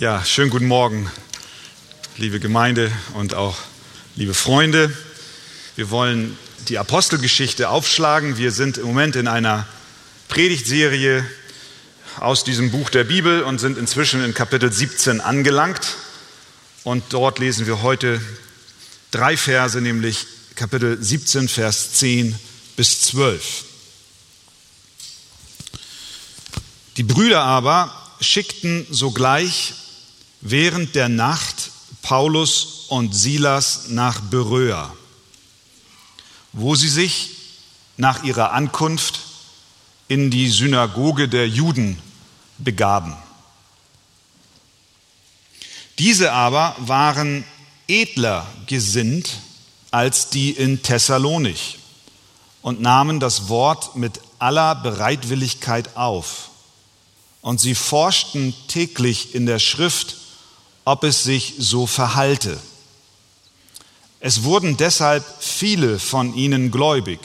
Ja, schönen guten Morgen, liebe Gemeinde und auch liebe Freunde. Wir wollen die Apostelgeschichte aufschlagen. Wir sind im Moment in einer Predigtserie aus diesem Buch der Bibel und sind inzwischen in Kapitel 17 angelangt. Und dort lesen wir heute drei Verse, nämlich Kapitel 17, Vers 10 bis 12. Die Brüder aber schickten sogleich während der Nacht Paulus und Silas nach Beröa, wo sie sich nach ihrer Ankunft in die Synagoge der Juden begaben. Diese aber waren edler gesinnt als die in Thessalonich und nahmen das Wort mit aller Bereitwilligkeit auf. Und sie forschten täglich in der Schrift, ob es sich so verhalte. Es wurden deshalb viele von ihnen gläubig,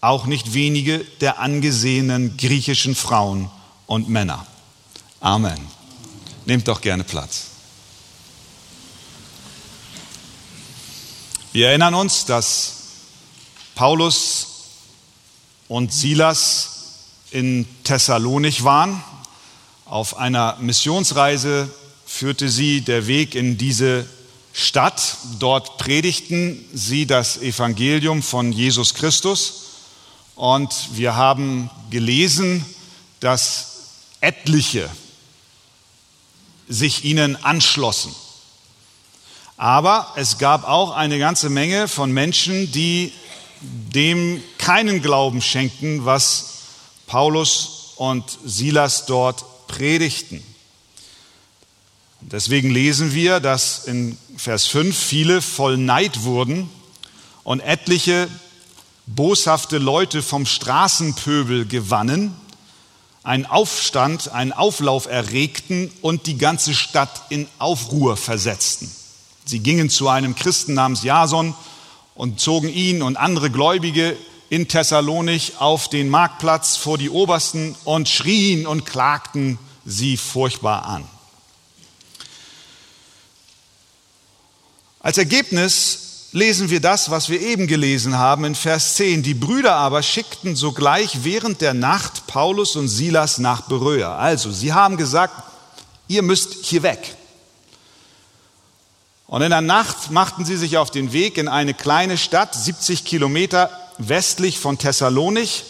auch nicht wenige der angesehenen griechischen Frauen und Männer. Amen. Nehmt doch gerne Platz. Wir erinnern uns, dass Paulus und Silas in Thessalonich waren, auf einer Missionsreise führte sie der Weg in diese Stadt. Dort predigten sie das Evangelium von Jesus Christus. Und wir haben gelesen, dass etliche sich ihnen anschlossen. Aber es gab auch eine ganze Menge von Menschen, die dem keinen Glauben schenkten, was Paulus und Silas dort predigten. Deswegen lesen wir, dass in Vers 5 viele voll Neid wurden und etliche boshafte Leute vom Straßenpöbel gewannen, einen Aufstand, einen Auflauf erregten und die ganze Stadt in Aufruhr versetzten. Sie gingen zu einem Christen namens Jason und zogen ihn und andere Gläubige in Thessalonich auf den Marktplatz vor die Obersten und schrien und klagten sie furchtbar an. Als Ergebnis lesen wir das, was wir eben gelesen haben in Vers 10. Die Brüder aber schickten sogleich während der Nacht Paulus und Silas nach Beröa. Also, sie haben gesagt, ihr müsst hier weg. Und in der Nacht machten sie sich auf den Weg in eine kleine Stadt, 70 Kilometer westlich von Thessalonich,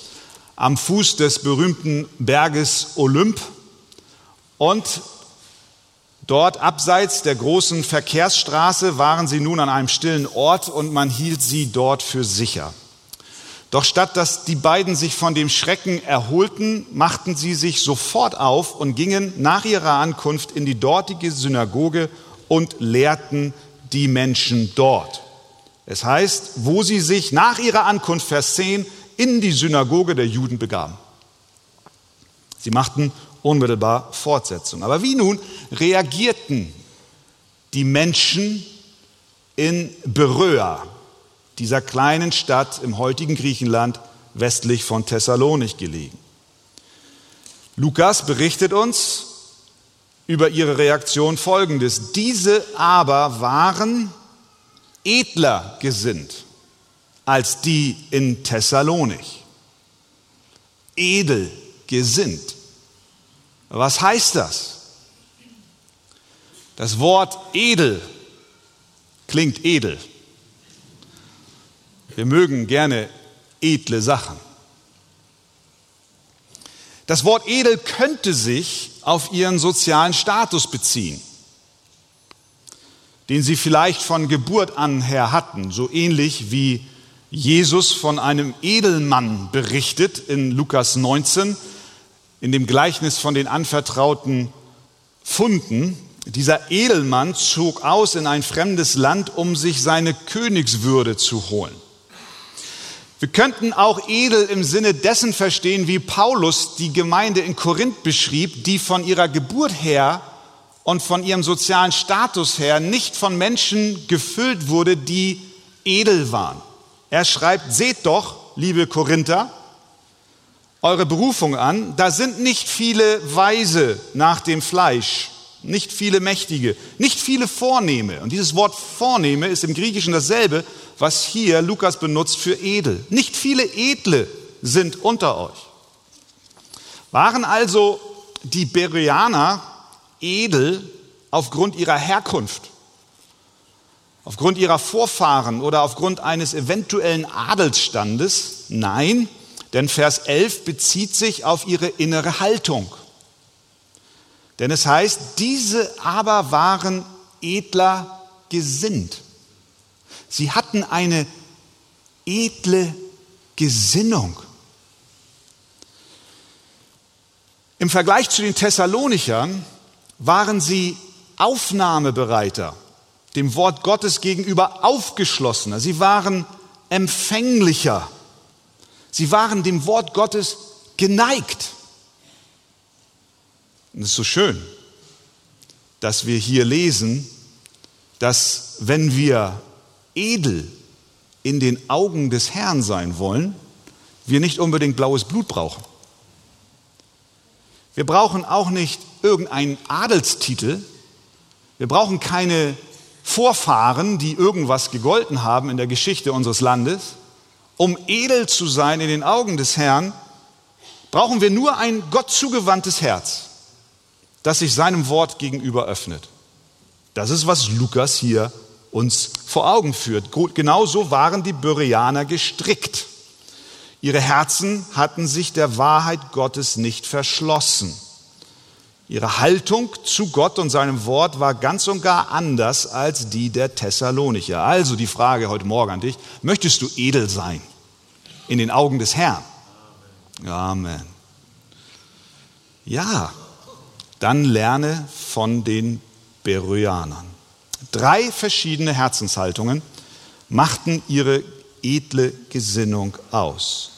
am Fuß des berühmten Berges Olymp. Und Dort abseits der großen Verkehrsstraße waren sie nun an einem stillen Ort und man hielt sie dort für sicher. Doch statt dass die beiden sich von dem Schrecken erholten, machten sie sich sofort auf und gingen nach ihrer Ankunft in die dortige Synagoge und lehrten die Menschen dort. Es heißt, wo sie sich nach ihrer Ankunft, Vers 10, in die Synagoge der Juden begaben. Sie machten unmittelbar Fortsetzung. Aber wie nun reagierten die Menschen in Beröa, dieser kleinen Stadt im heutigen Griechenland westlich von Thessalonich gelegen? Lukas berichtet uns über ihre Reaktion folgendes. Diese aber waren edler gesinnt als die in Thessalonich. Edel gesinnt. Was heißt das? Das Wort edel klingt edel. Wir mögen gerne edle Sachen. Das Wort edel könnte sich auf ihren sozialen Status beziehen, den sie vielleicht von Geburt an her hatten, so ähnlich wie Jesus von einem Edelmann berichtet in Lukas 19, in dem Gleichnis von den anvertrauten Funden, dieser Edelmann zog aus in ein fremdes Land, um sich seine Königswürde zu holen. Wir könnten auch edel im Sinne dessen verstehen, wie Paulus die Gemeinde in Korinth beschrieb, die von ihrer Geburt her und von ihrem sozialen Status her nicht von Menschen gefüllt wurde, die edel waren. Er schreibt, seht doch, liebe Korinther, eure Berufung an. Da sind nicht viele Weise nach dem Fleisch, nicht viele Mächtige, nicht viele Vornehme. Und dieses Wort Vornehme ist im Griechischen dasselbe, was hier Lukas benutzt für edel. Nicht viele Edle sind unter euch. Waren also die Bereaner edel aufgrund ihrer Herkunft, aufgrund ihrer Vorfahren oder aufgrund eines eventuellen Adelsstandes? Nein, denn Vers 11 bezieht sich auf ihre innere Haltung. Denn es heißt, diese aber waren edler gesinnt. Sie hatten eine edle Gesinnung. Im Vergleich zu den Thessalonichern waren sie aufnahmebereiter, dem Wort Gottes gegenüber aufgeschlossener. Sie waren empfänglicher. Sie waren dem Wort Gottes geneigt. Und es ist so schön, dass wir hier lesen, dass wenn wir edel in den Augen des Herrn sein wollen, wir nicht unbedingt blaues Blut brauchen. Wir brauchen auch nicht irgendeinen Adelstitel. Wir brauchen keine Vorfahren, die irgendwas gegolten haben in der Geschichte unseres Landes. Um edel zu sein in den Augen des Herrn, brauchen wir nur ein Gott zugewandtes Herz das sich seinem Wort gegenüber öffnet. Das ist, was Lukas hier uns vor Augen führt. Genauso waren die Bereaner gestrickt. Ihre Herzen hatten sich der Wahrheit Gottes nicht verschlossen. Ihre Haltung zu Gott und seinem Wort war ganz und gar anders als die der Thessalonicher. Also die Frage heute Morgen an dich, möchtest du edel sein in den Augen des Herrn? Amen. Ja, dann lerne von den Beröanern. Drei verschiedene Herzenshaltungen machten ihre edle Gesinnung aus.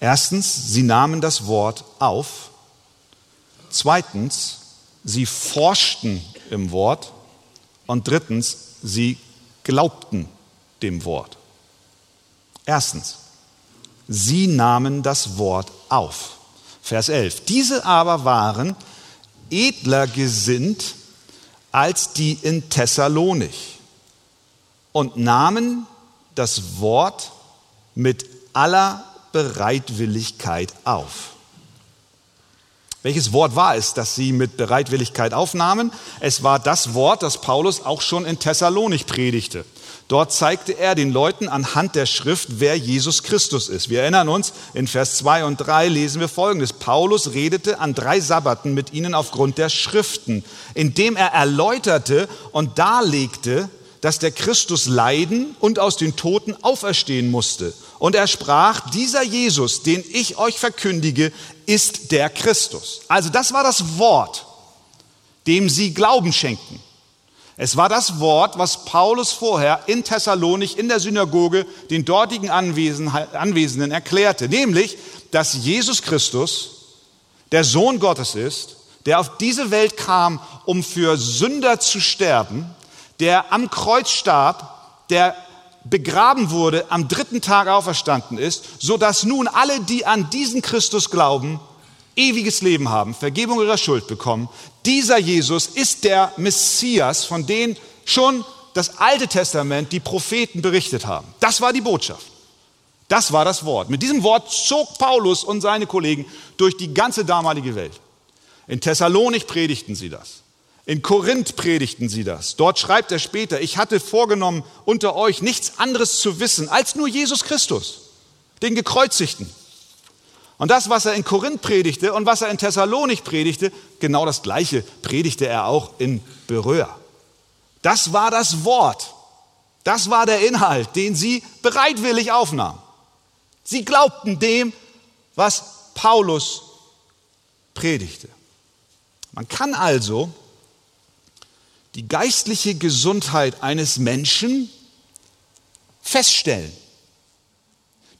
Erstens, sie nahmen das Wort auf. Zweitens, sie forschten im Wort. Und drittens, sie glaubten dem Wort. Erstens, sie nahmen das Wort auf. Vers 11. Diese aber waren edler gesinnt als die in Thessalonich und nahmen das Wort mit aller Bereitwilligkeit auf. Welches Wort war es, das sie mit Bereitwilligkeit aufnahmen? Es war das Wort, das Paulus auch schon in Thessalonich predigte. Dort zeigte er den Leuten anhand der Schrift, wer Jesus Christus ist. Wir erinnern uns, in Vers 2 und 3 lesen wir Folgendes. Paulus redete an drei Sabbaten mit ihnen aufgrund der Schriften, indem er erläuterte und darlegte, dass der Christus leiden und aus den Toten auferstehen musste. Und er sprach, dieser Jesus, den ich euch verkündige, ist der Christus. Also das war das Wort, dem sie Glauben schenken. Es war das Wort, was Paulus vorher in Thessalonich in der Synagoge den dortigen Anwesenden erklärte, nämlich, dass Jesus Christus der Sohn Gottes ist, der auf diese Welt kam, um für Sünder zu sterben, der am Kreuz starb, der begraben wurde, am dritten Tag auferstanden ist, so dass nun alle, die an diesen Christus glauben, ewiges Leben haben, Vergebung ihrer Schuld bekommen. Dieser Jesus ist der Messias, von dem schon das Alte Testament, die Propheten berichtet haben. Das war die Botschaft. Das war das Wort. Mit diesem Wort zog Paulus und seine Kollegen durch die ganze damalige Welt. In Thessalonik predigten sie das. In Korinth predigten sie das. Dort schreibt er später, ich hatte vorgenommen, unter euch nichts anderes zu wissen als nur Jesus Christus, den Gekreuzigten. Und das, was er in Korinth predigte und was er in Thessalonik predigte, genau das Gleiche predigte er auch in Beröa. Das war das Wort. Das war der Inhalt, den sie bereitwillig aufnahmen. Sie glaubten dem, was Paulus predigte. Man kann also die geistliche Gesundheit eines Menschen feststellen.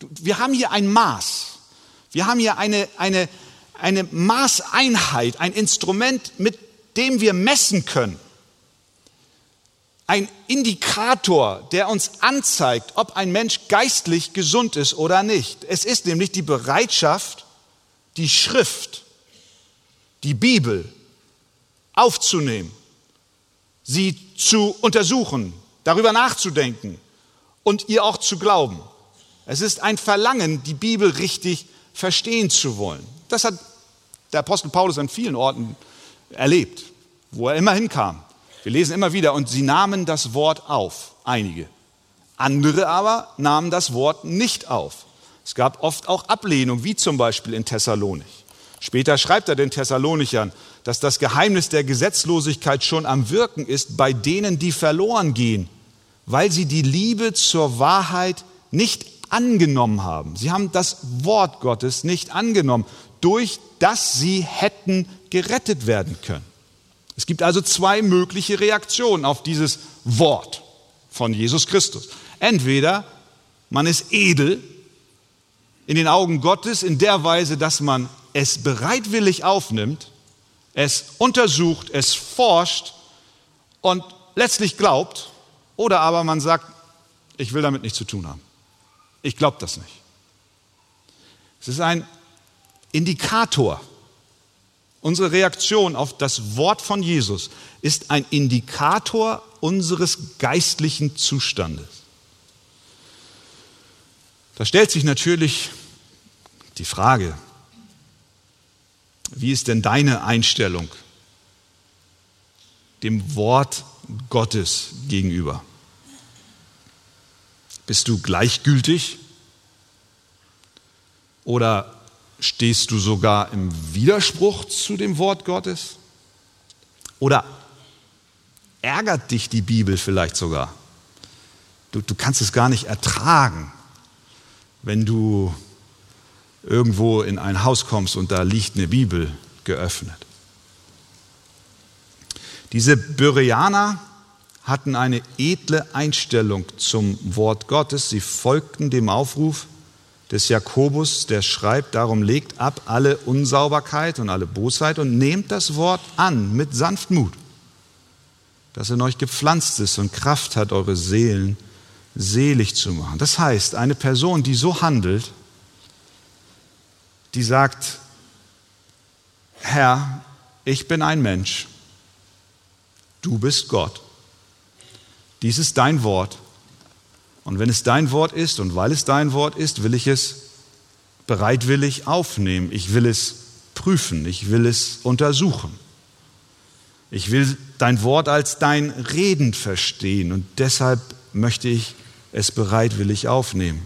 Wir haben hier ein Maß. Wir haben hier eine, eine, eine Maßeinheit, ein Instrument, mit dem wir messen können. Ein Indikator, der uns anzeigt, ob ein Mensch geistlich gesund ist oder nicht. Es ist nämlich die Bereitschaft, die Schrift, die Bibel aufzunehmen, sie zu untersuchen, darüber nachzudenken und ihr auch zu glauben. Es ist ein Verlangen, die Bibel richtig verstehen zu wollen. Das hat der Apostel Paulus an vielen Orten erlebt, wo er immer hinkam. Wir lesen immer wieder, und sie nahmen das Wort auf, einige. Andere aber nahmen das Wort nicht auf. Es gab oft auch Ablehnung, wie zum Beispiel in Thessalonich. Später schreibt er den Thessalonichern, dass das Geheimnis der Gesetzlosigkeit schon am Wirken ist bei denen, die verloren gehen, weil sie die Liebe zur Wahrheit nicht angenommen haben. Sie haben das Wort Gottes nicht angenommen, durch das sie hätten gerettet werden können. Es gibt also zwei mögliche Reaktionen auf dieses Wort von Jesus Christus. Entweder man ist edel in den Augen Gottes in der Weise, dass man es bereitwillig aufnimmt, es untersucht, es forscht und letztlich glaubt, oder aber man sagt, ich will damit nichts zu tun haben. Ich glaube das nicht. Es ist ein Indikator. Unsere Reaktion auf das Wort von Jesus ist ein Indikator unseres geistlichen Zustandes. Da stellt sich natürlich die Frage, wie ist denn deine Einstellung dem Wort Gottes gegenüber? Bist du gleichgültig oder stehst du sogar im Widerspruch zu dem Wort Gottes? Oder ärgert dich die Bibel vielleicht sogar? Du, du kannst es gar nicht ertragen, wenn du irgendwo in ein Haus kommst und da liegt eine Bibel geöffnet. Diese Bereaner hatten eine edle Einstellung zum Wort Gottes. Sie folgten dem Aufruf des Jakobus, der schreibt, darum legt ab alle Unsauberkeit und alle Bosheit und nehmt das Wort an mit Sanftmut, das in euch gepflanzt ist und Kraft hat, eure Seelen selig zu machen. Das heißt, eine Person, die so handelt, die sagt, Herr, ich bin ein Mensch, du bist Gott. Dies ist dein Wort. Und wenn es dein Wort ist und weil es dein Wort ist, will ich es bereitwillig aufnehmen. Ich will es prüfen. Ich will es untersuchen. Ich will dein Wort als dein Reden verstehen und deshalb möchte ich es bereitwillig aufnehmen.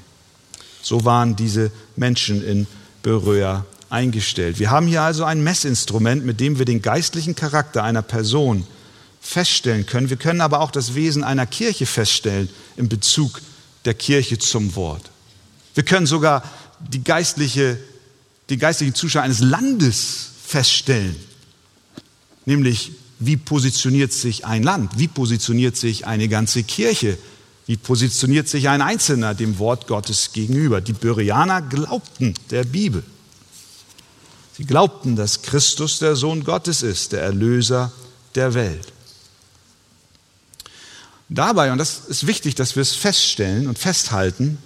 So waren diese Menschen in Beröa eingestellt. Wir haben hier also ein Messinstrument, mit dem wir den geistlichen Charakter einer Person feststellen können. Wir können aber auch das Wesen einer Kirche feststellen in Bezug der Kirche zum Wort. Wir können sogar die geistliche, die geistlichen Zuschauer eines Landes feststellen. Nämlich, wie positioniert sich ein Land? Wie positioniert sich eine ganze Kirche? Wie positioniert sich ein Einzelner dem Wort Gottes gegenüber? Die Bereaner glaubten der Bibel. Sie glaubten, dass Christus der Sohn Gottes ist, der Erlöser der Welt. Dabei, und das ist wichtig, dass wir es feststellen und festhalten,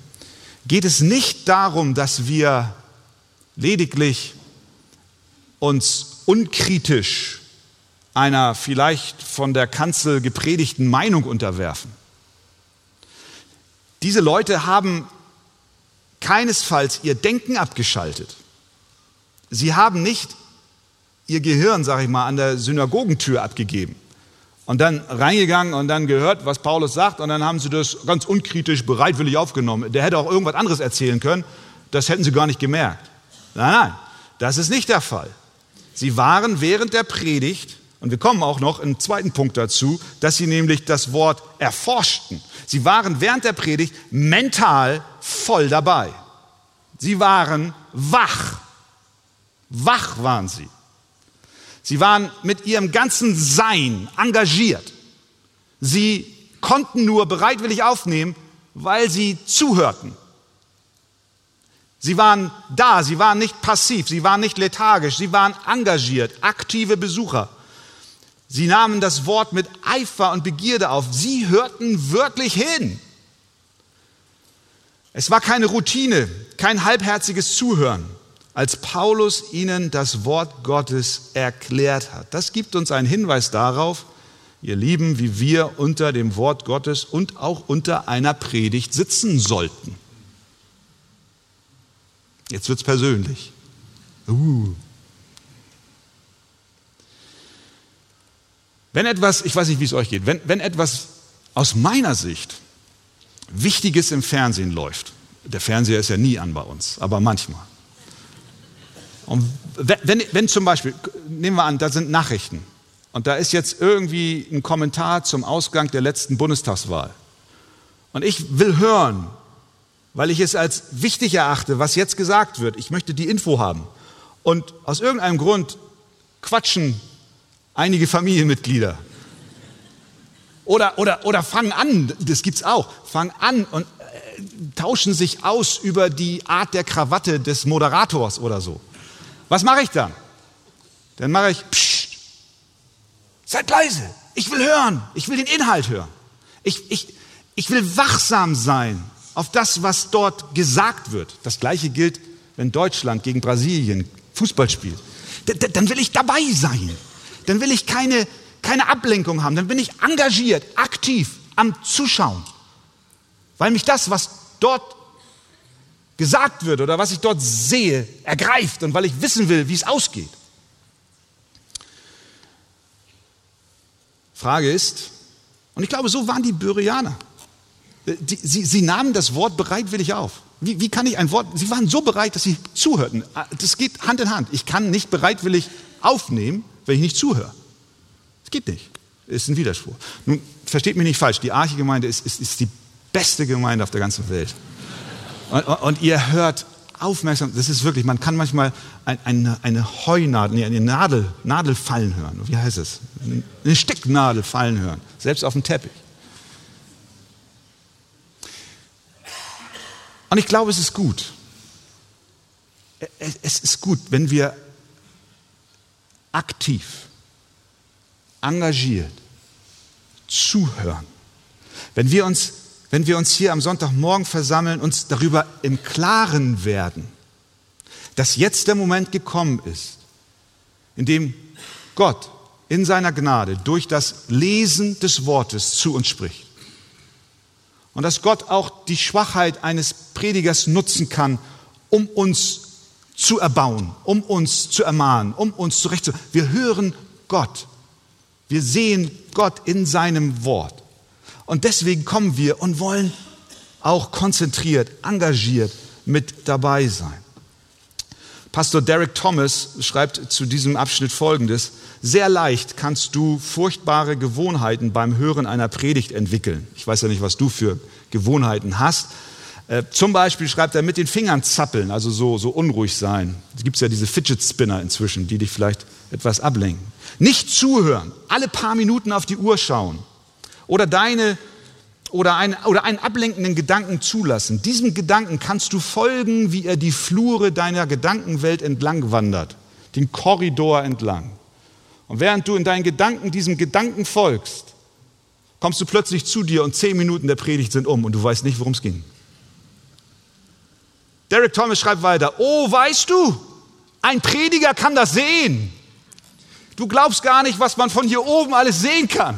geht es nicht darum, dass wir lediglich uns unkritisch einer vielleicht von der Kanzel gepredigten Meinung unterwerfen. Diese Leute haben keinesfalls ihr Denken abgeschaltet. Sie haben nicht ihr Gehirn, sage ich mal, an der Synagogentür abgegeben und dann reingegangen und dann gehört, was Paulus sagt und dann haben sie das ganz unkritisch bereitwillig aufgenommen. Der hätte auch irgendwas anderes erzählen können, das hätten sie gar nicht gemerkt. Nein, nein, das ist nicht der Fall. Sie waren während der Predigt und wir kommen auch noch im zweiten Punkt dazu, dass sie nämlich das Wort erforschten. Sie waren während der Predigt mental voll dabei. Sie waren wach. Wach waren sie. Sie waren mit ihrem ganzen Sein engagiert. Sie konnten nur bereitwillig aufnehmen, weil sie zuhörten. Sie waren da, sie waren nicht passiv, sie waren nicht lethargisch, sie waren engagiert, aktive Besucher. Sie nahmen das Wort mit Eifer und Begierde auf. Sie hörten wörtlich hin. Es war keine Routine, kein halbherziges Zuhören. Als Paulus ihnen das Wort Gottes erklärt hat. Das gibt uns einen Hinweis darauf, ihr Lieben, wie wir unter dem Wort Gottes und auch unter einer Predigt sitzen sollten. Jetzt wird es persönlich. Uh. Wenn etwas, ich weiß nicht, wie es euch geht, wenn, wenn etwas aus meiner Sicht Wichtiges im Fernsehen läuft, der Fernseher ist ja nie an bei uns, aber manchmal. Und wenn, wenn zum Beispiel, nehmen wir an, da sind Nachrichten und da ist jetzt irgendwie ein Kommentar zum Ausgang der letzten Bundestagswahl. Und ich will hören, weil ich es als wichtig erachte, was jetzt gesagt wird. Ich möchte die Info haben. Und aus irgendeinem Grund quatschen einige Familienmitglieder. Oder, oder, oder fangen an, das gibt's auch, fangen an und äh, tauschen sich aus über die Art der Krawatte des Moderators oder so. Was mache ich dann? Dann mache ich, pssst, seid leise, ich will hören, ich will den Inhalt hören. Ich, ich, ich will wachsam sein auf das, was dort gesagt wird. Das gleiche gilt, wenn Deutschland gegen Brasilien Fußball spielt. D dann will ich dabei sein. Dann will ich keine, keine Ablenkung haben. Dann bin ich engagiert, aktiv am Zuschauen. Weil mich das, was dort gesagt wird oder was ich dort sehe, ergreift und weil ich wissen will, wie es ausgeht. Frage ist, und ich glaube, so waren die Böreaner. Die, sie, sie, nahmen das Wort bereitwillig auf. Wie, wie kann ich ein Wort, sie waren so bereit, dass sie zuhörten. Das geht Hand in Hand. Ich kann nicht bereitwillig aufnehmen, wenn ich nicht zuhöre. Das geht nicht. Ist ein Widerspruch. Nun, versteht mich nicht falsch, die Arche-Gemeinde ist, ist, ist die beste Gemeinde auf der ganzen Welt. Und, und, ihr hört aufmerksam, das ist wirklich, man kann manchmal ein, eine, eine Heunadel, eine Nadel, Nadel fallen hören. Wie heißt es? Eine Stecknadel fallen hören, selbst auf dem Teppich. Und ich glaube, es ist gut. Es ist gut, wenn wir aktiv, engagiert zuhören. Wenn wir uns, wenn wir uns hier am Sonntagmorgen versammeln, uns darüber im Klaren werden, dass jetzt der Moment gekommen ist, in dem Gott in seiner Gnade durch das Lesen des Wortes zu uns spricht. Und dass Gott auch die Schwachheit eines Predigers nutzen kann, um uns zu erbauen, um uns zu ermahnen, um uns zurechtzuweisen. Wir hören Gott. Wir sehen Gott in seinem Wort. Und deswegen kommen wir und wollen auch konzentriert, engagiert mit dabei sein. Pastor Derek Thomas schreibt zu diesem Abschnitt Folgendes. Sehr leicht kannst du furchtbare Gewohnheiten beim Hören einer Predigt entwickeln. Ich weiß ja nicht, was du für Gewohnheiten hast. Äh, zum Beispiel schreibt er mit den Fingern zappeln, also so, so unruhig sein. Es gibt ja diese Fidget Spinner inzwischen, die dich vielleicht etwas ablenken. Nicht zuhören, alle paar Minuten auf die Uhr schauen oder deine oder, ein, oder einen ablenkenden Gedanken zulassen. Diesem Gedanken kannst du folgen, wie er die Flure deiner Gedankenwelt entlang wandert, den Korridor entlang. Und während du in deinen Gedanken diesem Gedanken folgst, kommst du plötzlich zu dir und zehn Minuten der Predigt sind um und du weißt nicht, worum es ging. Derek Thomas schreibt weiter, oh, weißt du, ein Prediger kann das sehen. Du glaubst gar nicht, was man von hier oben alles sehen kann.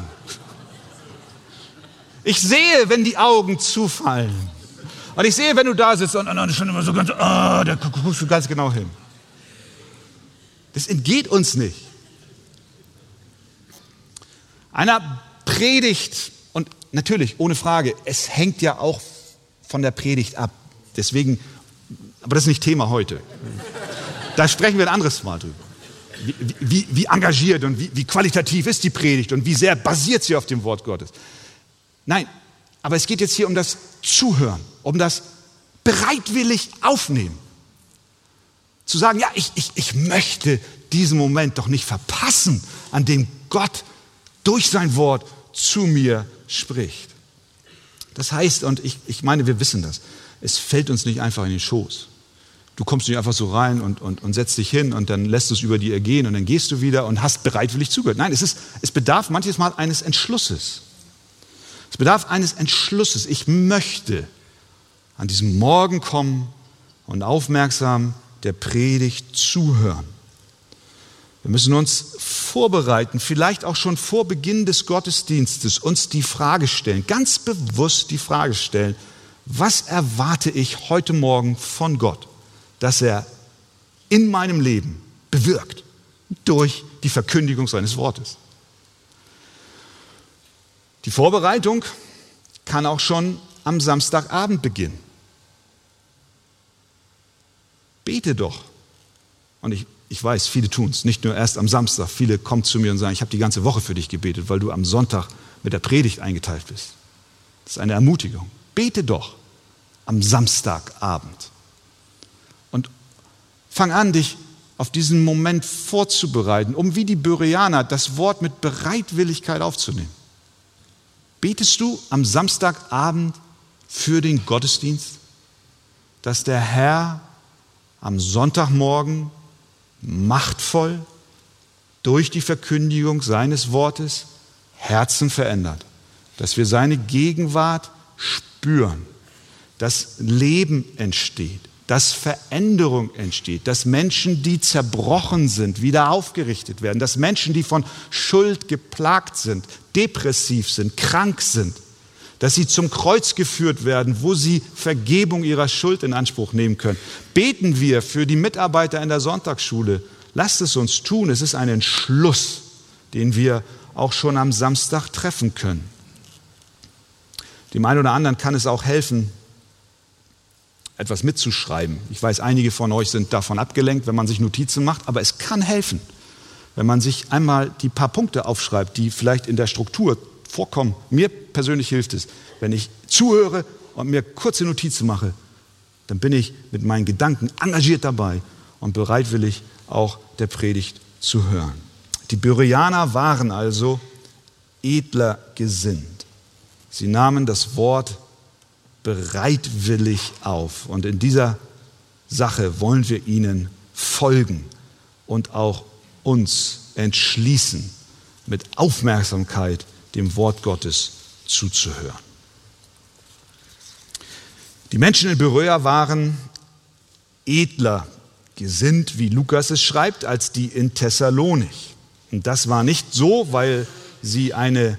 Ich sehe, wenn die Augen zufallen. Und ich sehe, wenn du da sitzt und, und schon immer so ganz, oh, da guckst du ganz genau hin. Das entgeht uns nicht. Einer Predigt, und natürlich, ohne Frage, es hängt ja auch von der Predigt ab. Deswegen, aber das ist nicht Thema heute. Da sprechen wir ein anderes Mal drüber. Wie, wie, wie engagiert und wie, wie qualitativ ist die Predigt und wie sehr basiert sie auf dem Wort Gottes. Nein, aber es geht jetzt hier um das Zuhören, um das bereitwillig aufnehmen. Zu sagen, ja, ich, ich, ich möchte diesen Moment doch nicht verpassen, an dem Gott durch sein Wort zu mir spricht. Das heißt, und ich, ich meine, wir wissen das, es fällt uns nicht einfach in den Schoß. Du kommst nicht einfach so rein und, und, und setzt dich hin und dann lässt es über dir ergehen und dann gehst du wieder und hast bereitwillig zugehört. Nein, es, ist, es bedarf manches Mal eines Entschlusses. Es bedarf eines Entschlusses. Ich möchte an diesem Morgen kommen und aufmerksam der Predigt zuhören. Wir müssen uns vorbereiten, vielleicht auch schon vor Beginn des Gottesdienstes uns die Frage stellen, ganz bewusst die Frage stellen, was erwarte ich heute Morgen von Gott, dass er in meinem Leben bewirkt durch die Verkündigung seines Wortes. Die Vorbereitung kann auch schon am Samstagabend beginnen. Bete doch. Und ich, ich weiß, viele tun es, nicht nur erst am Samstag. Viele kommen zu mir und sagen, ich habe die ganze Woche für dich gebetet, weil du am Sonntag mit der Predigt eingeteilt bist. Das ist eine Ermutigung. Bete doch am Samstagabend. Und fang an, dich auf diesen Moment vorzubereiten, um wie die Byrianer das Wort mit Bereitwilligkeit aufzunehmen. Betest du am Samstagabend für den Gottesdienst, dass der Herr am Sonntagmorgen machtvoll durch die Verkündigung seines Wortes Herzen verändert, dass wir seine Gegenwart spüren, dass Leben entsteht, dass Veränderung entsteht, dass Menschen, die zerbrochen sind, wieder aufgerichtet werden, dass Menschen, die von Schuld geplagt sind, depressiv sind, krank sind, dass sie zum Kreuz geführt werden, wo sie Vergebung ihrer Schuld in Anspruch nehmen können. Beten wir für die Mitarbeiter in der Sonntagsschule. Lasst es uns tun. Es ist ein Entschluss, den wir auch schon am Samstag treffen können. Dem einen oder anderen kann es auch helfen, etwas mitzuschreiben. Ich weiß, einige von euch sind davon abgelenkt, wenn man sich Notizen macht, aber es kann helfen, wenn man sich einmal die paar Punkte aufschreibt, die vielleicht in der Struktur vorkommen. Mir persönlich hilft es, wenn ich zuhöre und mir kurze Notizen mache, dann bin ich mit meinen Gedanken engagiert dabei und bereitwillig auch der Predigt zu hören. Die Byrianer waren also edler gesinnt. Sie nahmen das Wort bereitwillig auf. Und in dieser Sache wollen wir ihnen folgen und auch uns entschließen, mit Aufmerksamkeit dem Wort Gottes zuzuhören. Die Menschen in Beröa waren edler gesinnt, wie Lukas es schreibt, als die in Thessalonich. Und das war nicht so, weil sie eine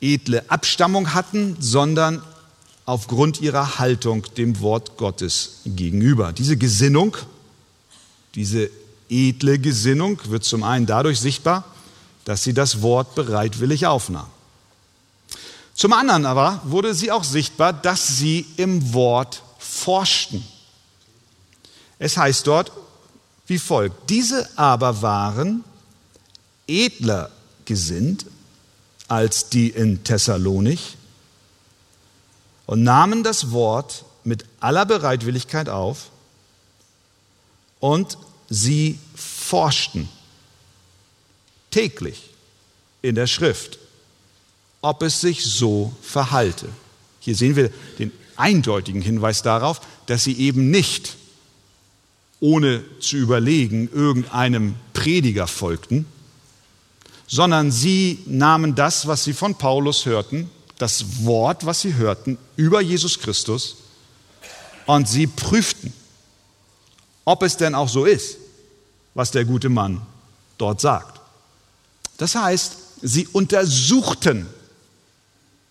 edle Abstammung hatten, sondern aufgrund ihrer Haltung dem Wort Gottes gegenüber. Diese Gesinnung, diese edle Gesinnung wird zum einen dadurch sichtbar, dass sie das Wort bereitwillig aufnahm. Zum anderen aber wurde sie auch sichtbar, dass sie im Wort forschten. Es heißt dort wie folgt, diese aber waren edler gesinnt als die in Thessalonich und nahmen das Wort mit aller Bereitwilligkeit auf und sie forschten täglich in der Schrift, ob es sich so verhalte. Hier sehen wir den eindeutigen Hinweis darauf, dass sie eben nicht ohne zu überlegen irgendeinem Prediger folgten, sondern sie nahmen das, was sie von Paulus hörten, das Wort, was sie hörten über Jesus Christus, und sie prüften, ob es denn auch so ist, was der gute Mann dort sagt. Das heißt, sie untersuchten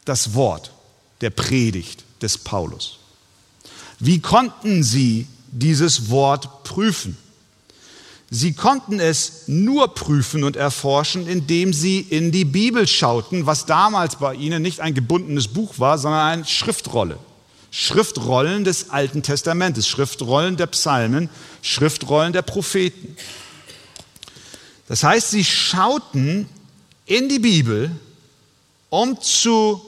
das Wort der Predigt des Paulus. Wie konnten sie dieses Wort prüfen? Sie konnten es nur prüfen und erforschen, indem sie in die Bibel schauten, was damals bei ihnen nicht ein gebundenes Buch war, sondern eine Schriftrolle. Schriftrollen des Alten Testamentes, Schriftrollen der Psalmen, Schriftrollen der Propheten. Das heißt, sie schauten in die Bibel, um zu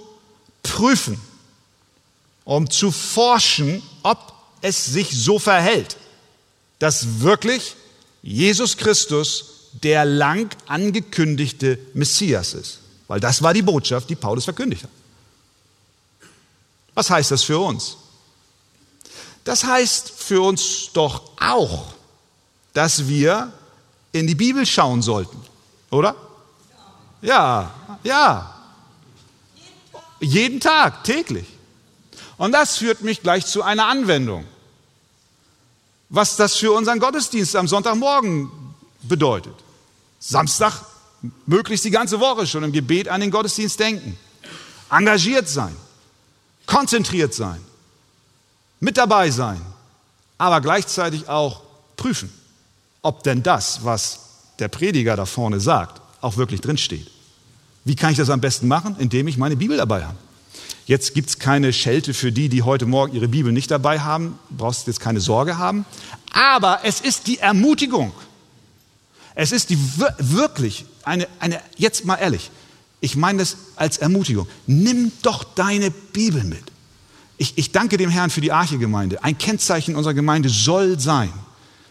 prüfen, um zu forschen, ob es sich so verhält, dass wirklich Jesus Christus der lang angekündigte Messias ist. Weil das war die Botschaft, die Paulus verkündigt hat. Was heißt das für uns? Das heißt für uns doch auch, dass wir in die Bibel schauen sollten, oder? Ja, ja. Jeden Tag, täglich. Und das führt mich gleich zu einer Anwendung. Was das für unseren Gottesdienst am Sonntagmorgen bedeutet. Samstag möglichst die ganze Woche schon im Gebet an den Gottesdienst denken. Engagiert sein, konzentriert sein, mit dabei sein, aber gleichzeitig auch prüfen, ob denn das, was der Prediger da vorne sagt, auch wirklich drinsteht. Wie kann ich das am besten machen? Indem ich meine Bibel dabei habe. Jetzt gibt es keine Schelte für die, die heute Morgen ihre Bibel nicht dabei haben. Du brauchst jetzt keine Sorge haben. Aber es ist die Ermutigung. Es ist die wirklich eine, eine, jetzt mal ehrlich, ich meine das als Ermutigung. Nimm doch deine Bibel mit. Ich, ich danke dem Herrn für die Arche-Gemeinde. Ein Kennzeichen unserer Gemeinde soll sein,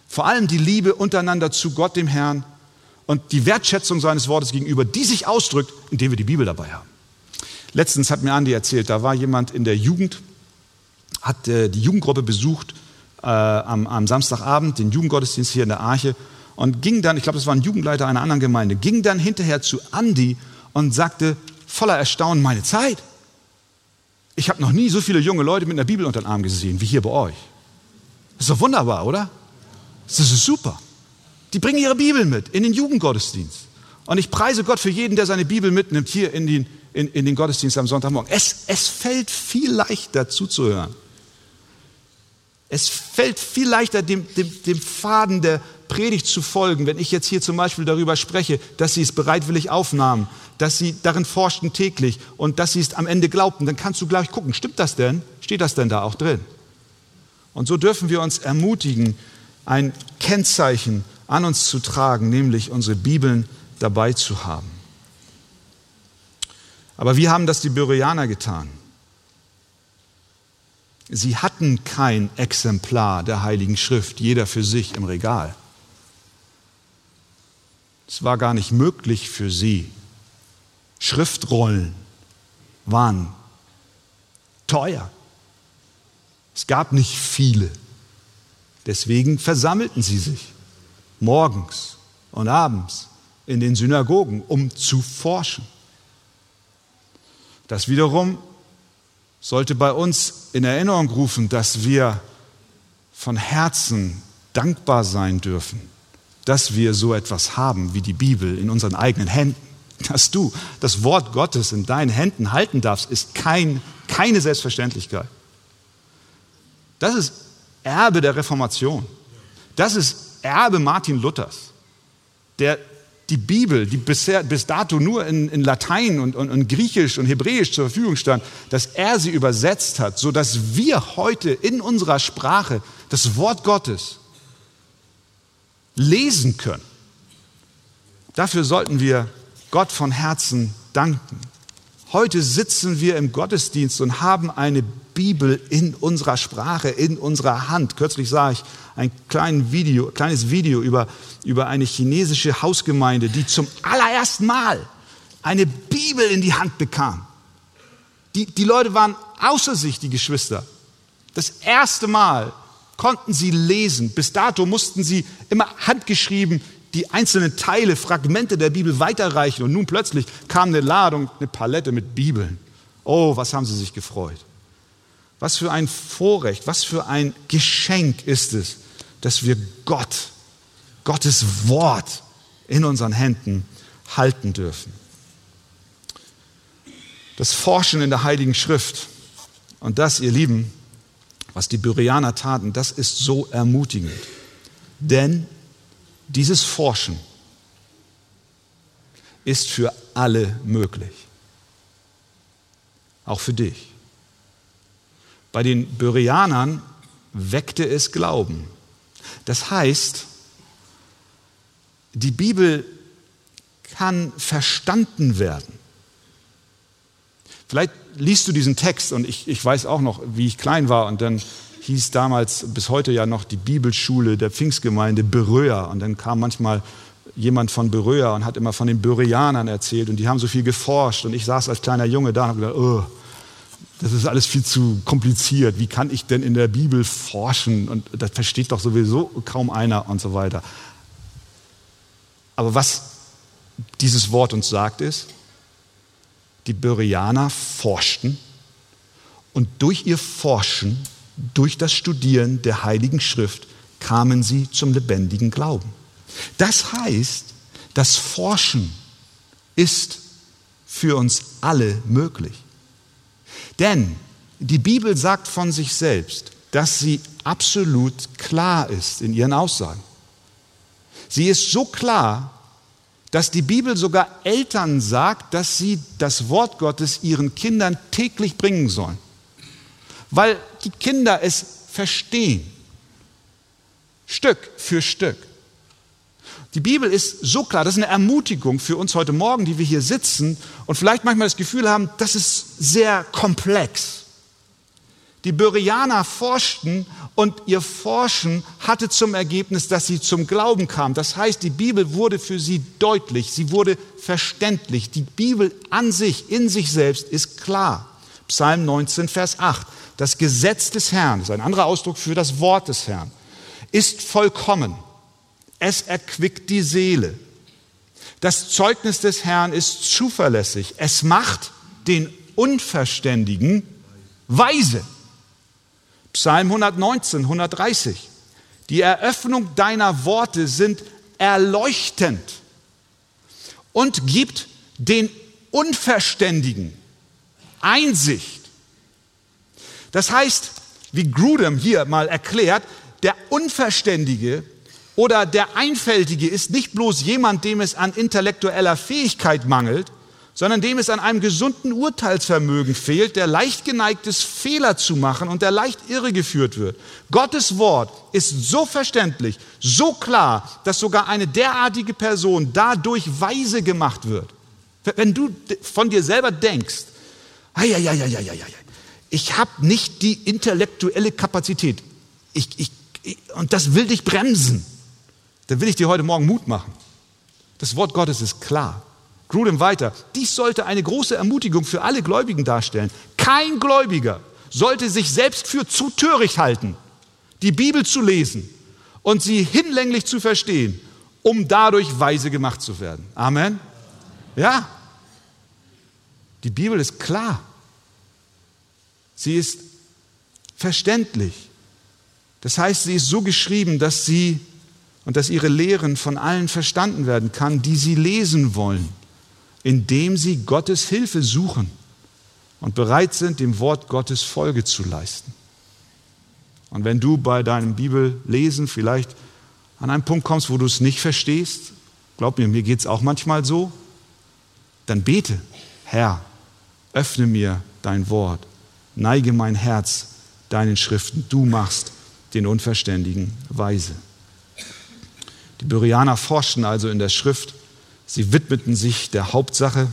vor allem die Liebe untereinander zu Gott, dem Herrn und die Wertschätzung seines Wortes gegenüber, die sich ausdrückt, indem wir die Bibel dabei haben. Letztens hat mir Andi erzählt, da war jemand in der Jugend, hat äh, die Jugendgruppe besucht äh, am, am Samstagabend, den Jugendgottesdienst hier in der Arche und ging dann, ich glaube, das war ein Jugendleiter einer anderen Gemeinde, ging dann hinterher zu Andi und sagte voller Erstaunen, meine Zeit. Ich habe noch nie so viele junge Leute mit einer Bibel unter den Arm gesehen wie hier bei euch. Das ist doch wunderbar, oder? Das ist super. Die bringen ihre Bibel mit in den Jugendgottesdienst. Und ich preise Gott für jeden, der seine Bibel mitnimmt hier in den, in, in den Gottesdienst am Sonntagmorgen. Es, es fällt viel leichter zuzuhören. Es fällt viel leichter, dem, dem, dem Faden der Predigt zu folgen, wenn ich jetzt hier zum Beispiel darüber spreche, dass sie es bereitwillig aufnahmen, dass sie darin forschten täglich und dass sie es am Ende glaubten, dann kannst du gleich gucken, stimmt das denn? Steht das denn da auch drin? Und so dürfen wir uns ermutigen, ein Kennzeichen an uns zu tragen, nämlich unsere Bibeln dabei zu haben. Aber wie haben das die Bereaner getan? Sie hatten kein Exemplar der Heiligen Schrift, jeder für sich im Regal. Es war gar nicht möglich für sie. Schriftrollen waren teuer. Es gab nicht viele. Deswegen versammelten sie sich morgens und abends in den Synagogen, um zu forschen. Das wiederum sollte bei uns in Erinnerung rufen, dass wir von Herzen dankbar sein dürfen, dass wir so etwas haben wie die Bibel in unseren eigenen Händen. Dass du das Wort Gottes in deinen Händen halten darfst, ist kein, keine Selbstverständlichkeit. Das ist Erbe der Reformation. Das ist Erbe Martin Luthers, der die Bibel, die bisher, bis dato nur in, in Latein und, und, und, Griechisch und Hebräisch zur Verfügung stand, dass er sie übersetzt hat, sodass wir heute in unserer Sprache das Wort Gottes lesen können. Dafür sollten wir Gott von Herzen danken. Heute sitzen wir im Gottesdienst und haben eine Bibel in unserer Sprache, in unserer Hand. Kürzlich sah ich ein kleines Video, kleines Video über, über eine chinesische Hausgemeinde, die zum allerersten Mal eine Bibel in die Hand bekam. Die, die Leute waren außer sich, die Geschwister. Das erste Mal konnten sie lesen. Bis dato mussten sie immer handgeschrieben die einzelnen Teile, Fragmente der Bibel weiterreichen. Und nun plötzlich kam eine Ladung, eine Palette mit Bibeln. Oh, was haben sie sich gefreut. Was für ein Vorrecht, was für ein Geschenk ist es, dass wir Gott, Gottes Wort in unseren Händen halten dürfen. Das Forschen in der Heiligen Schrift und das, ihr Lieben, was die Byrianer taten, das ist so ermutigend. Denn dieses Forschen ist für alle möglich. Auch für dich. Bei den Byrianern weckte es Glauben. Das heißt, die Bibel kann verstanden werden. Vielleicht liest du diesen Text und ich, ich weiß auch noch, wie ich klein war und dann hieß damals bis heute ja noch die Bibelschule der Pfingstgemeinde Beröa und dann kam manchmal jemand von Beröa und hat immer von den Bereanern erzählt und die haben so viel geforscht und ich saß als kleiner Junge da und habe gedacht, oh, das ist alles viel zu kompliziert. Wie kann ich denn in der Bibel forschen? Und das versteht doch sowieso kaum einer und so weiter. Aber was dieses Wort uns sagt, ist, die Bereaner forschten und durch ihr Forschen, durch das Studieren der Heiligen Schrift kamen sie zum lebendigen Glauben. Das heißt, das Forschen ist für uns alle möglich. Denn die Bibel sagt von sich selbst, dass sie absolut klar ist in ihren Aussagen. Sie ist so klar, dass die Bibel sogar Eltern sagt, dass sie das Wort Gottes ihren Kindern täglich bringen sollen, weil die Kinder es verstehen, Stück für Stück. Die Bibel ist so klar, das ist eine Ermutigung für uns heute Morgen, die wir hier sitzen und vielleicht manchmal das Gefühl haben, das ist sehr komplex. Die Bereaner forschten und ihr Forschen hatte zum Ergebnis, dass sie zum Glauben kamen. Das heißt, die Bibel wurde für sie deutlich, sie wurde verständlich. Die Bibel an sich, in sich selbst ist klar. Psalm 19, Vers 8. Das Gesetz des Herrn, das ist ein anderer Ausdruck für das Wort des Herrn, ist vollkommen es erquickt die Seele. Das Zeugnis des Herrn ist zuverlässig. Es macht den Unverständigen weise. Psalm 119, 130. Die Eröffnung deiner Worte sind erleuchtend und gibt den Unverständigen Einsicht. Das heißt, wie Grudem hier mal erklärt, der Unverständige oder der Einfältige ist nicht bloß jemand, dem es an intellektueller Fähigkeit mangelt, sondern dem es an einem gesunden Urteilsvermögen fehlt, der leicht geneigt ist, Fehler zu machen und der leicht irregeführt wird. Gottes Wort ist so verständlich, so klar, dass sogar eine derartige Person dadurch weise gemacht wird. Wenn du von dir selber denkst, ich habe nicht die intellektuelle Kapazität ich, ich, und das will dich bremsen, dann will ich dir heute Morgen Mut machen. Das Wort Gottes ist klar. Grudem weiter. Dies sollte eine große Ermutigung für alle Gläubigen darstellen. Kein Gläubiger sollte sich selbst für zu töricht halten, die Bibel zu lesen und sie hinlänglich zu verstehen, um dadurch weise gemacht zu werden. Amen. Ja. Die Bibel ist klar. Sie ist verständlich. Das heißt, sie ist so geschrieben, dass sie und dass ihre Lehren von allen verstanden werden kann, die sie lesen wollen, indem sie Gottes Hilfe suchen und bereit sind, dem Wort Gottes Folge zu leisten. Und wenn du bei deinem Bibellesen vielleicht an einen Punkt kommst, wo du es nicht verstehst, glaub mir, mir geht es auch manchmal so, dann bete, Herr, öffne mir dein Wort, neige mein Herz deinen Schriften, du machst den Unverständigen weise. Die Bereaner forschten also in der Schrift. Sie widmeten sich der Hauptsache.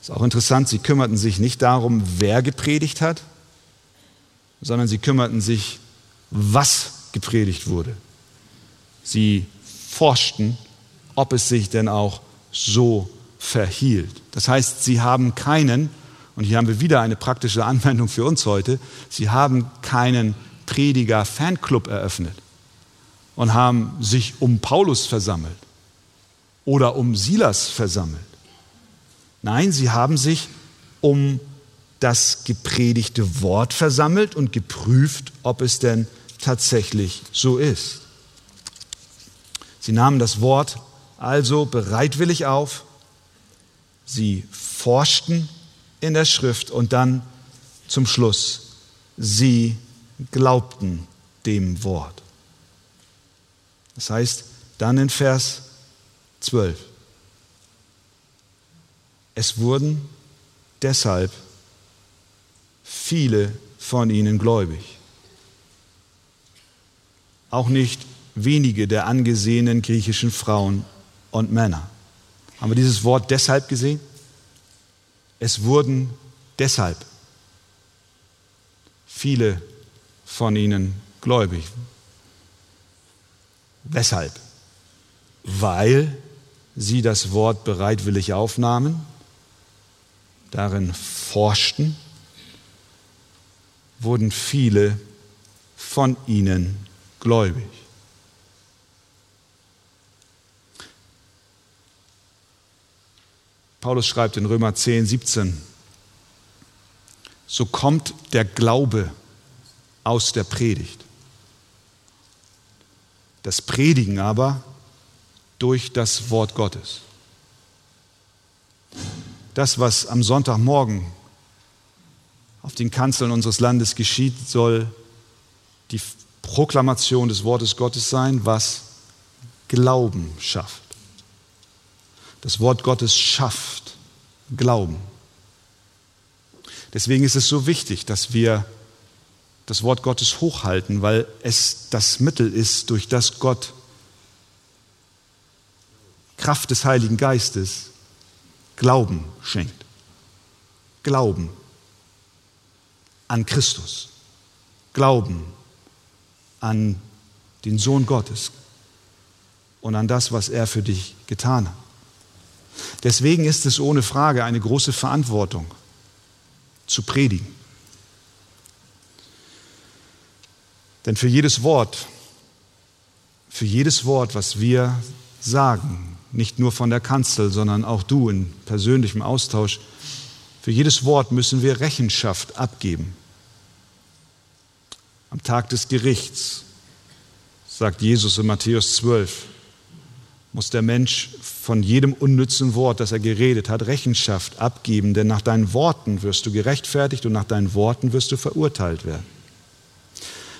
Ist auch interessant, sie kümmerten sich nicht darum, wer gepredigt hat, sondern sie kümmerten sich, was gepredigt wurde. Sie forschten, ob es sich denn auch so verhielt. Das heißt, sie haben keinen, und hier haben wir wieder eine praktische Anwendung für uns heute, sie haben keinen Prediger-Fanclub eröffnet und haben sich um Paulus versammelt oder um Silas versammelt. Nein, sie haben sich um das gepredigte Wort versammelt und geprüft, ob es denn tatsächlich so ist. Sie nahmen das Wort also bereitwillig auf, sie forschten in der Schrift und dann zum Schluss, sie glaubten dem Wort. Das heißt dann in Vers 12, es wurden deshalb viele von ihnen gläubig. Auch nicht wenige der angesehenen griechischen Frauen und Männer. Haben wir dieses Wort deshalb gesehen? Es wurden deshalb viele von ihnen gläubig. Weshalb? Weil sie das Wort bereitwillig aufnahmen, darin forschten, wurden viele von ihnen gläubig. Paulus schreibt in Römer 10, 17, so kommt der Glaube aus der Predigt das Predigen aber durch das Wort Gottes. Das, was am Sonntagmorgen auf den Kanzeln unseres Landes geschieht, soll die Proklamation des Wortes Gottes sein, was Glauben schafft. Das Wort Gottes schafft Glauben. Deswegen ist es so wichtig, dass wir das Wort Gottes hochhalten, weil es das Mittel ist, durch das Gott Kraft des Heiligen Geistes Glauben schenkt. Glauben an Christus. Glauben an den Sohn Gottes und an das, was er für dich getan hat. Deswegen ist es ohne Frage eine große Verantwortung, zu predigen. Denn für jedes Wort, für jedes Wort, was wir sagen, nicht nur von der Kanzel, sondern auch du in persönlichem Austausch, für jedes Wort müssen wir Rechenschaft abgeben. Am Tag des Gerichts, sagt Jesus in Matthäus 12, muss der Mensch von jedem unnützen Wort, das er geredet hat, Rechenschaft abgeben, denn nach deinen Worten wirst du gerechtfertigt und nach deinen Worten wirst du verurteilt werden.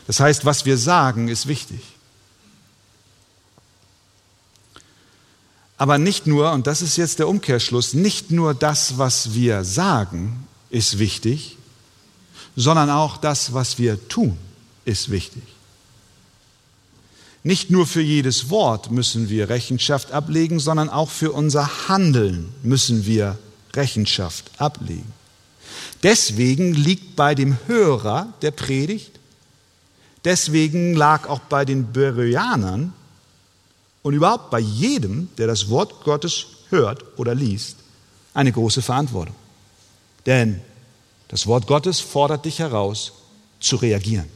Das heißt, was wir sagen, ist wichtig. Aber nicht nur, und das ist jetzt der Umkehrschluss, nicht nur das, was wir sagen, ist wichtig, sondern auch das, was wir tun, ist wichtig. Nicht nur für jedes Wort müssen wir Rechenschaft ablegen, sondern auch für unser Handeln müssen wir Rechenschaft ablegen. Deswegen liegt bei dem Hörer der Predigt, deswegen lag auch bei den Bereanern und überhaupt bei jedem, der das Wort Gottes hört oder liest, eine große Verantwortung. Denn das Wort Gottes fordert dich heraus, zu reagieren,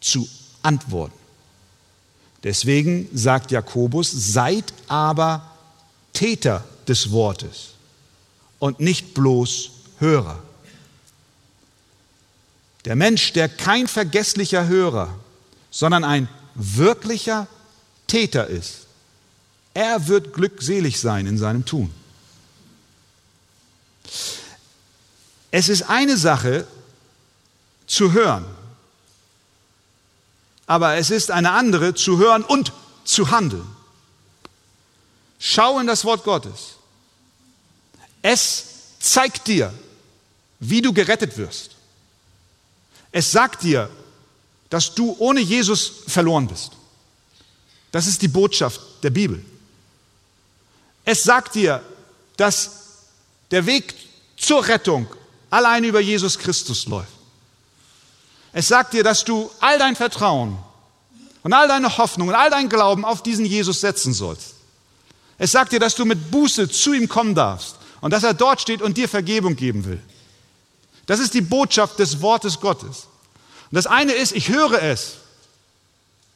zu antworten. Deswegen sagt Jakobus, seid aber Täter des Wortes und nicht bloß Hörer. Der Mensch, der kein vergesslicher Hörer, sondern ein wirklicher Täter ist, er wird glückselig sein in seinem Tun. Es ist eine Sache zu hören, aber es ist eine andere zu hören und zu handeln. Schau in das Wort Gottes. Es zeigt dir, wie du gerettet wirst. Es sagt dir, dass du ohne Jesus verloren bist. Das ist die Botschaft der Bibel. Es sagt dir, dass der Weg zur Rettung allein über Jesus Christus läuft. Es sagt dir, dass du all dein Vertrauen und all deine Hoffnung und all dein Glauben auf diesen Jesus setzen sollst. Es sagt dir, dass du mit Buße zu ihm kommen darfst und dass er dort steht und dir Vergebung geben will. Das ist die Botschaft des Wortes Gottes. Und das eine ist, ich höre es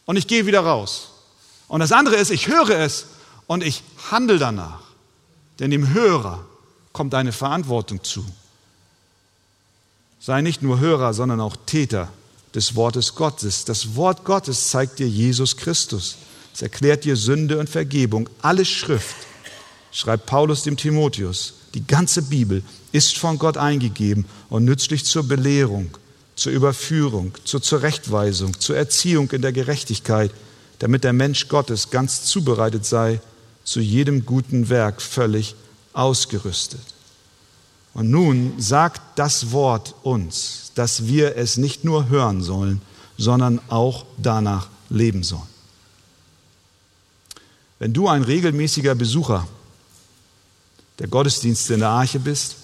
und ich gehe wieder raus. Und das andere ist, ich höre es und ich handle danach. Denn dem Hörer kommt eine Verantwortung zu. Sei nicht nur Hörer, sondern auch Täter des Wortes Gottes. Das Wort Gottes zeigt dir Jesus Christus. Es erklärt dir Sünde und Vergebung. Alle Schrift, schreibt Paulus dem Timotheus, die ganze Bibel ist von Gott eingegeben und nützlich zur Belehrung, zur Überführung, zur Zurechtweisung, zur Erziehung in der Gerechtigkeit, damit der Mensch Gottes ganz zubereitet sei, zu jedem guten Werk völlig ausgerüstet. Und nun sagt das Wort uns, dass wir es nicht nur hören sollen, sondern auch danach leben sollen. Wenn du ein regelmäßiger Besucher der Gottesdienste in der Arche bist,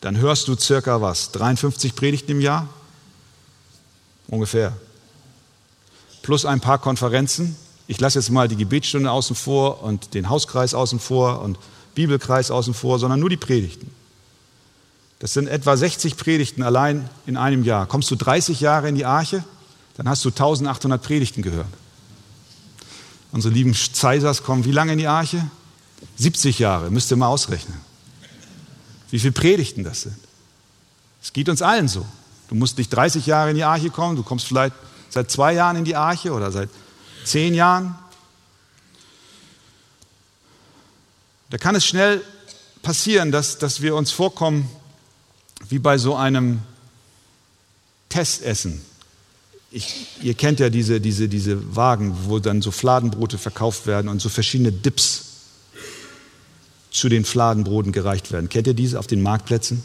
dann hörst du circa was? 53 Predigten im Jahr? Ungefähr. Plus ein paar Konferenzen. Ich lasse jetzt mal die Gebetsstunde außen vor und den Hauskreis außen vor und Bibelkreis außen vor, sondern nur die Predigten. Das sind etwa 60 Predigten allein in einem Jahr. Kommst du 30 Jahre in die Arche, dann hast du 1800 Predigten gehört. Unsere lieben Zeisers kommen wie lange in die Arche? 70 Jahre, müsst ihr mal ausrechnen. Wie viele Predigten das sind. Es geht uns allen so. Du musst nicht 30 Jahre in die Arche kommen, du kommst vielleicht Seit zwei Jahren in die Arche oder seit zehn Jahren? Da kann es schnell passieren, dass, dass wir uns vorkommen wie bei so einem Testessen. Ich, ihr kennt ja diese, diese, diese Wagen, wo dann so Fladenbrote verkauft werden und so verschiedene Dips zu den Fladenbroten gereicht werden. Kennt ihr diese auf den Marktplätzen?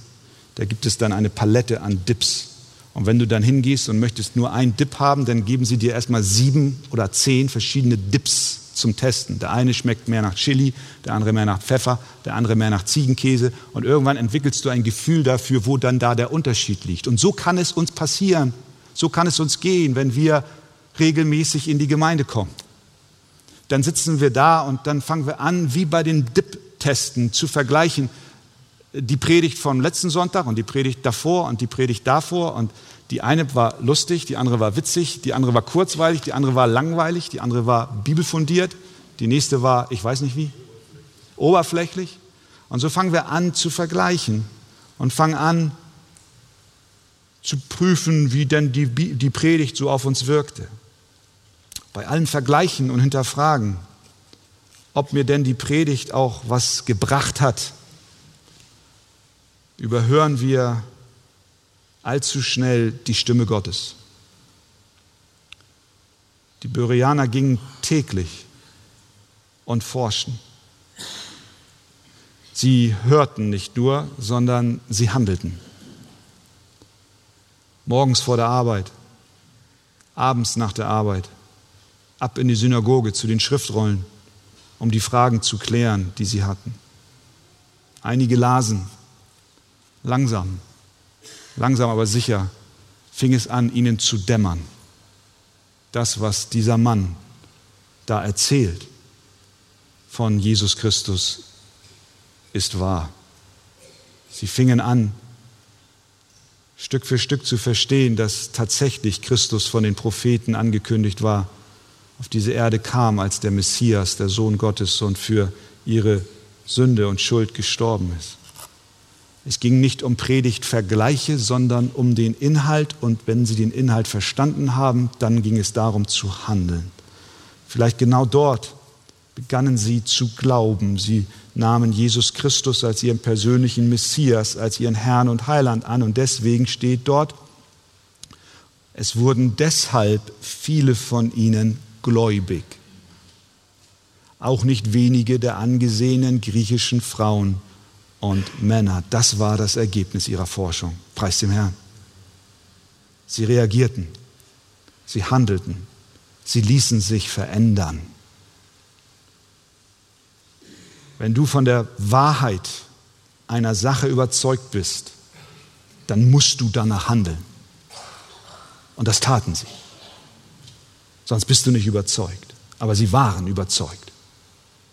Da gibt es dann eine Palette an Dips. Und wenn du dann hingehst und möchtest nur einen Dip haben, dann geben sie dir erstmal sieben oder zehn verschiedene Dips zum Testen. Der eine schmeckt mehr nach Chili, der andere mehr nach Pfeffer, der andere mehr nach Ziegenkäse. Und irgendwann entwickelst du ein Gefühl dafür, wo dann da der Unterschied liegt. Und so kann es uns passieren. So kann es uns gehen, wenn wir regelmäßig in die Gemeinde kommen. Dann sitzen wir da und dann fangen wir an, wie bei den Dip-Testen zu vergleichen. Die Predigt vom letzten Sonntag und die Predigt davor und die Predigt davor und die eine war lustig, die andere war witzig, die andere war kurzweilig, die andere war langweilig, die andere war bibelfundiert, die nächste war, ich weiß nicht wie, oberflächlich. Und so fangen wir an zu vergleichen und fangen an zu prüfen, wie denn die, die Predigt so auf uns wirkte. Bei allen Vergleichen und Hinterfragen, ob mir denn die Predigt auch was gebracht hat, überhören wir allzu schnell die Stimme Gottes. Die Bereaner gingen täglich und forschten. Sie hörten nicht nur, sondern sie handelten. Morgens vor der Arbeit, abends nach der Arbeit, ab in die Synagoge zu den Schriftrollen, um die Fragen zu klären, die sie hatten. Einige lasen langsam, Langsam aber sicher fing es an, ihnen zu dämmern. Das, was dieser Mann da erzählt von Jesus Christus, ist wahr. Sie fingen an, Stück für Stück zu verstehen, dass tatsächlich Christus von den Propheten angekündigt war, auf diese Erde kam als der Messias, der Sohn Gottes und für ihre Sünde und Schuld gestorben ist. Es ging nicht um Predigtvergleiche, sondern um den Inhalt. Und wenn sie den Inhalt verstanden haben, dann ging es darum zu handeln. Vielleicht genau dort begannen sie zu glauben. Sie nahmen Jesus Christus als ihren persönlichen Messias, als ihren Herrn und Heiland an. Und deswegen steht dort, es wurden deshalb viele von ihnen gläubig. Auch nicht wenige der angesehenen griechischen Frauen und Männer. Das war das Ergebnis ihrer Forschung. Preis dem Herrn. Sie reagierten, sie handelten, sie ließen sich verändern. Wenn du von der Wahrheit einer Sache überzeugt bist, dann musst du danach handeln. Und das taten sie. Sonst bist du nicht überzeugt. Aber sie waren überzeugt.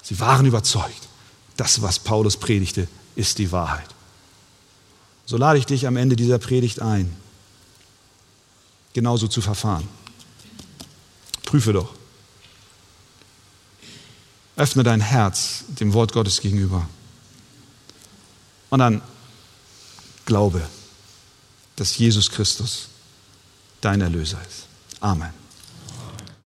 Sie waren überzeugt. Das, was Paulus predigte, ist die Wahrheit. So lade ich dich am Ende dieser Predigt ein, genauso zu verfahren. Prüfe doch. Öffne dein Herz dem Wort Gottes gegenüber. Und dann glaube, dass Jesus Christus dein Erlöser ist. Amen.